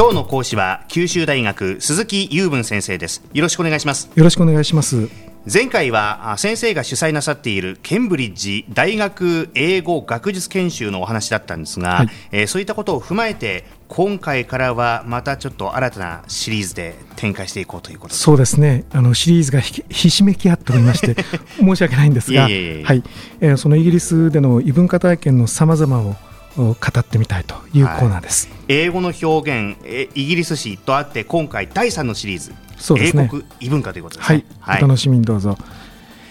今日の講師は九州大学鈴木雄文先生です。よろしくお願いします。よろしくお願いします。前回は先生が主催なさっているケンブリッジ大学英語学術研修のお話だったんですが、はい、えー、そういったことを踏まえて今回からはまたちょっと新たなシリーズで展開していこうということそうですね。あのシリーズがひしめき合っておりまして 申し訳ないんですがはい、えー、そのイギリスでの異文化体験のさまざまを語ってみたいというコーナーです、はい、英語の表現イギリス史とあって今回第3のシリーズ。そうですね、英国異文化ということですね。はい、お楽しみにどうぞ。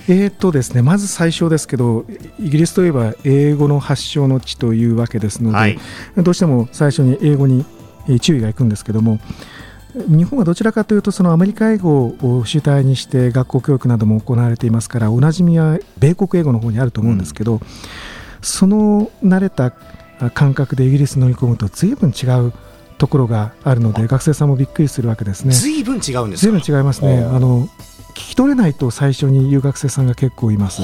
えーとですね、まず最初ですけどイギリスといえば英語の発祥の地というわけですので、はい、どうしても最初に英語に注意がいくんですけども日本はどちらかというとそのアメリカ英語を主体にして学校教育なども行われていますからおなじみは米国英語の方にあると思うんですけど、うん、その慣れた感覚でイギリスに乗り込むと随分違うところがあるので学生さんもびっくりするわけですね。ずいぶん違うんですずいぶん違いますね。あの聞き取れないと最初に言う学生さんが結構います。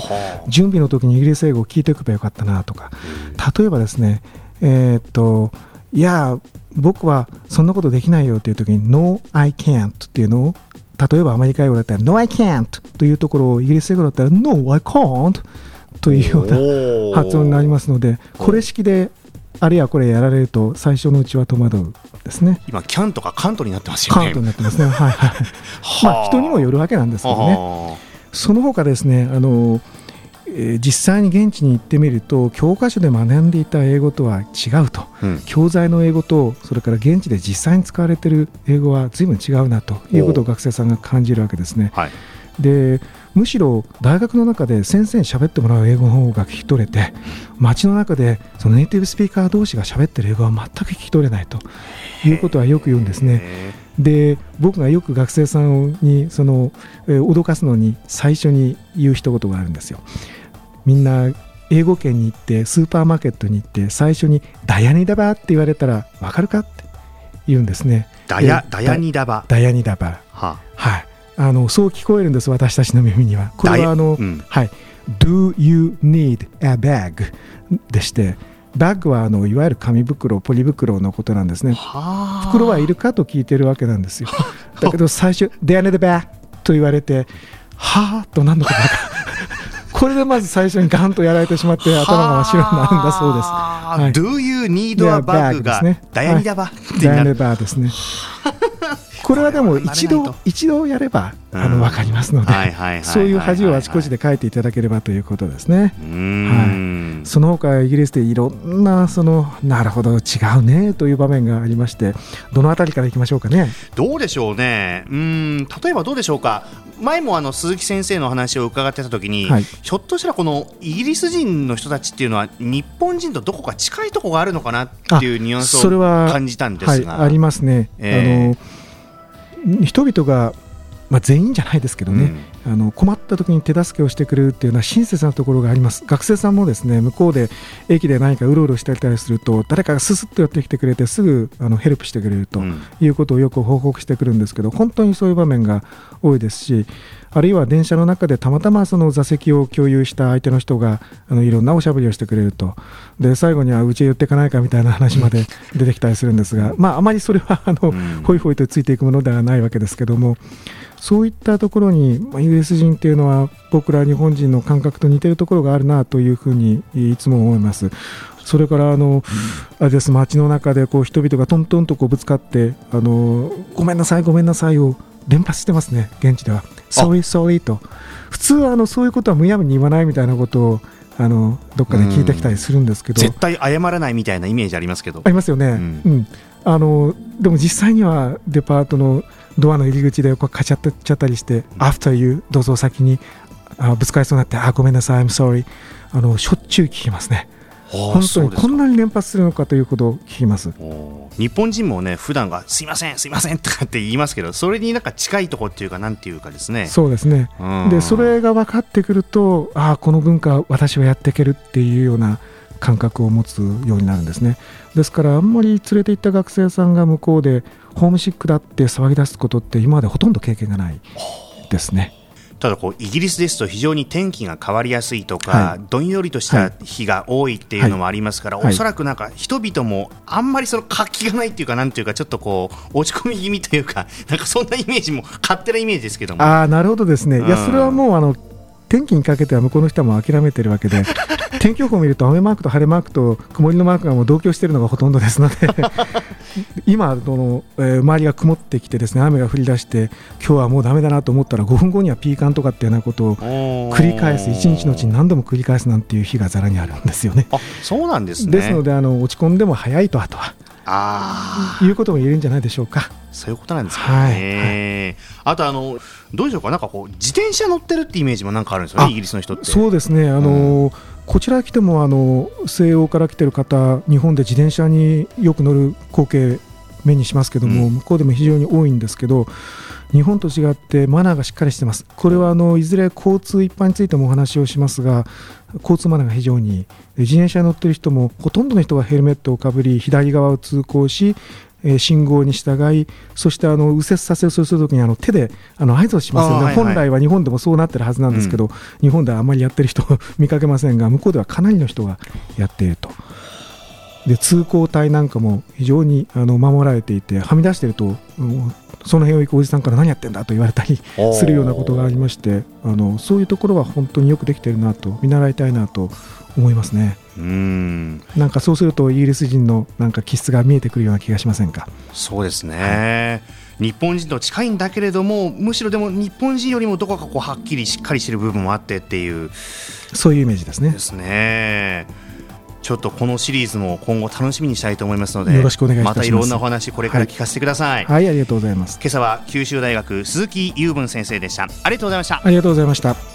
準備の時にイギリス英語を聞いておけばよかったなとか、例えばですね、えー、っといや僕はそんなことできないよという時に No I can't っていうのを例えばアメリカ英語だったら No I can't というところをイギリス英語だったら No I can't というような発音になりますのでこれ式であるいはこれやられると最初のうちは戸惑うですね。今キャンとかカントになってますよね。カントになってますね。はいはい。まあ人にもよるわけなんですけどね。その他ですねあの、えー、実際に現地に行ってみると教科書で学んでいた英語とは違うと、うん、教材の英語とそれから現地で実際に使われている英語は随分違うなということを学生さんが感じるわけですね。はいでむしろ大学の中で先生に喋ってもらう英語の方が聞き取れて街の中でそのネイティブスピーカー同士が喋ってる英語は全く聞き取れないということはよく言うんですね。で僕がよく学生さんにその、えー、脅かすのに最初に言う一言があるんですよ。みんな英語圏に行ってスーパーマーケットに行って最初に「ダヤニダバ」って言われたら分かるかって言うんですね。ダヤダヤニダバ。ダヤニダバ。はあ、はいあのそう聞こえるんです私たちの耳には。これはあの、うん、はい。Do you need a bag? でしてバッグはあのいわゆる紙袋ポリ袋のことなんですね。袋はいるかと聞いてるわけなんですよ。だけど最初「They are the bag」と言われてはあ？と何のことか これでまず最初にガンとやられてしまって頭が真っ白になるんだそうです。はい、Do you need a bag がダヤニダバダヤニダバですね。これはでも一度一度やればあの分かりますのでそういう恥をあちこちで書いていただければということですね。はい、その他イギリスでいろんなそのなるほど違うねという場面がありましてどのあたりからいきましょうかね？どうでしょうね。うん例えばどうでしょうか。前もあの鈴木先生の話を伺ってた時に、はい、ひょっとしたらこのイギリス人の人たちっていうのは日本人とどこか近いところがあるのかなっていうニュアンスを感じたんですが。はい、ありますね。えー、あの人々が、まあ、全員じゃないですけどね、あの困った時に手助けをしてくれるっていうのは親切なところがあります。学生さんもですね向こうで駅で何かうろうろしてたりすると誰かがすすっと寄ってきてくれてすぐあのヘルプしてくれるということをよく報告してくるんですけど本当にそういう場面が多いですしあるいは電車の中でたまたまその座席を共有した相手の人があのいろんなおしゃべりをしてくれると。で最後にはうちへ寄っていかないかみたいな話まで 出てきたりするんですが、まあ、あまりそれはあの、ほいほいとついていくものではないわけですけどもそういったところに、まあ、イギリス人っていうのは僕ら日本人の感覚と似てるところがあるなというふうにいつも思います。それからあの、あれです。街の中でこう人々がトントンとこうぶつかってあのごめんなさいごめんなさいを連発してますね。現地では。sorry sorry と。普通はあのそういうことはむやみに言わないみたいなことをあのどっかで聞いてきたりするんですけど、絶対謝らないみたいなイメージありますけど。ありますよね、うん、うん、あのでも実際にはデパートのドアの入り口でこうカチャっちゃったりして、うん、After you どうぞ先にあぶつかりそうになってあごめんなさい I'm sorry あのしょっちゅう聞きますね。本当にこんなに連発するのかということを聞きます。日本人もね普段がすいませんすいませんとかって言いますけどそれになんか近いところっていうかなんていうかですね。そうですね、でそれが分かってくるとああこの文化私はやっていけるっていうような感覚を持つようになるんですね。ですからあんまり連れて行った学生さんが向こうでホームシックだって騒ぎ出すことって今までほとんど経験がないですね。ただこうイギリスですと非常に天気が変わりやすいとか、はい、どんよりとした日が多いっていうのもありますから、はい、おそらくなんか人々もあんまりその活気がないっていうかなんていうかちょっとこう 落ち込み気味というかなんかそんなイメージも勝手なイメージですけども。あなるほどですね、うん、いやそれはもうあの天気にかけては向こうの人も諦めてるわけで 天気予報を見ると雨マークと晴れマークと曇りのマークがもう同居しているのがほとんどですので今この、えー、周りが曇ってきてですね雨が降り出して今日はもうだめだなと思ったら5分後にはピーカンとかっていうようなことを繰り返す一日のうちに何度も繰り返すなんていう日がざらにあるんですよね。あそうなんですね。ですのであの落ち込んでも早いとあとはあいうことも言えるんじゃないでしょうか。そういうことなんですかね。はいはい、あとあのどうでしょうか？なんかこう自転車乗ってるってイメージもなんかあるんですよねイギリスの人って。そうですねあの、うん、こちら来てもあの西欧から来てる方日本で自転車によく乗る光景目にしますけども、うん、向こうでも非常に多いんですけど日本と違ってマナーがしっかりしてます。これはあのいずれ交通一般についてもお話をしますが交通マナーが非常に自転車に乗っている人もほとんどの人がヘルメットをかぶり左側を通行しえ信号に従い、そしてあの右折させをするときにあの手であの合図をしますよね、はいはい、本来は日本でもそうなってるはずなんですけど、うん、日本ではあまりやってる人 見かけませんが、向こうではかなりの人がやっていると。で通行帯なんかも非常にあの守られていて、はみ出していると、その辺を行くおじさんから何やってんだと言われたりするようなことがありまして、あのそういうところは本当によくできているなと、見習いたいなと思いますね。うんなんかそうするとイギリス人のなんか気質が見えてくるような気がしませんか？そうですね、はい、日本人と近いんだけれどもむしろでも日本人よりもどこかこうはっきりしっかりしてる部分もあってっていうそういうイメージですね。ですね。ちょっとこのシリーズも今後楽しみにしたいと思いますのでよろしくお願いします。またいろんなお話これから聞かせてください、はい、はい、ありがとうございます。今朝は九州大学鈴木雄文先生でした。ありがとうございました。ありがとうございました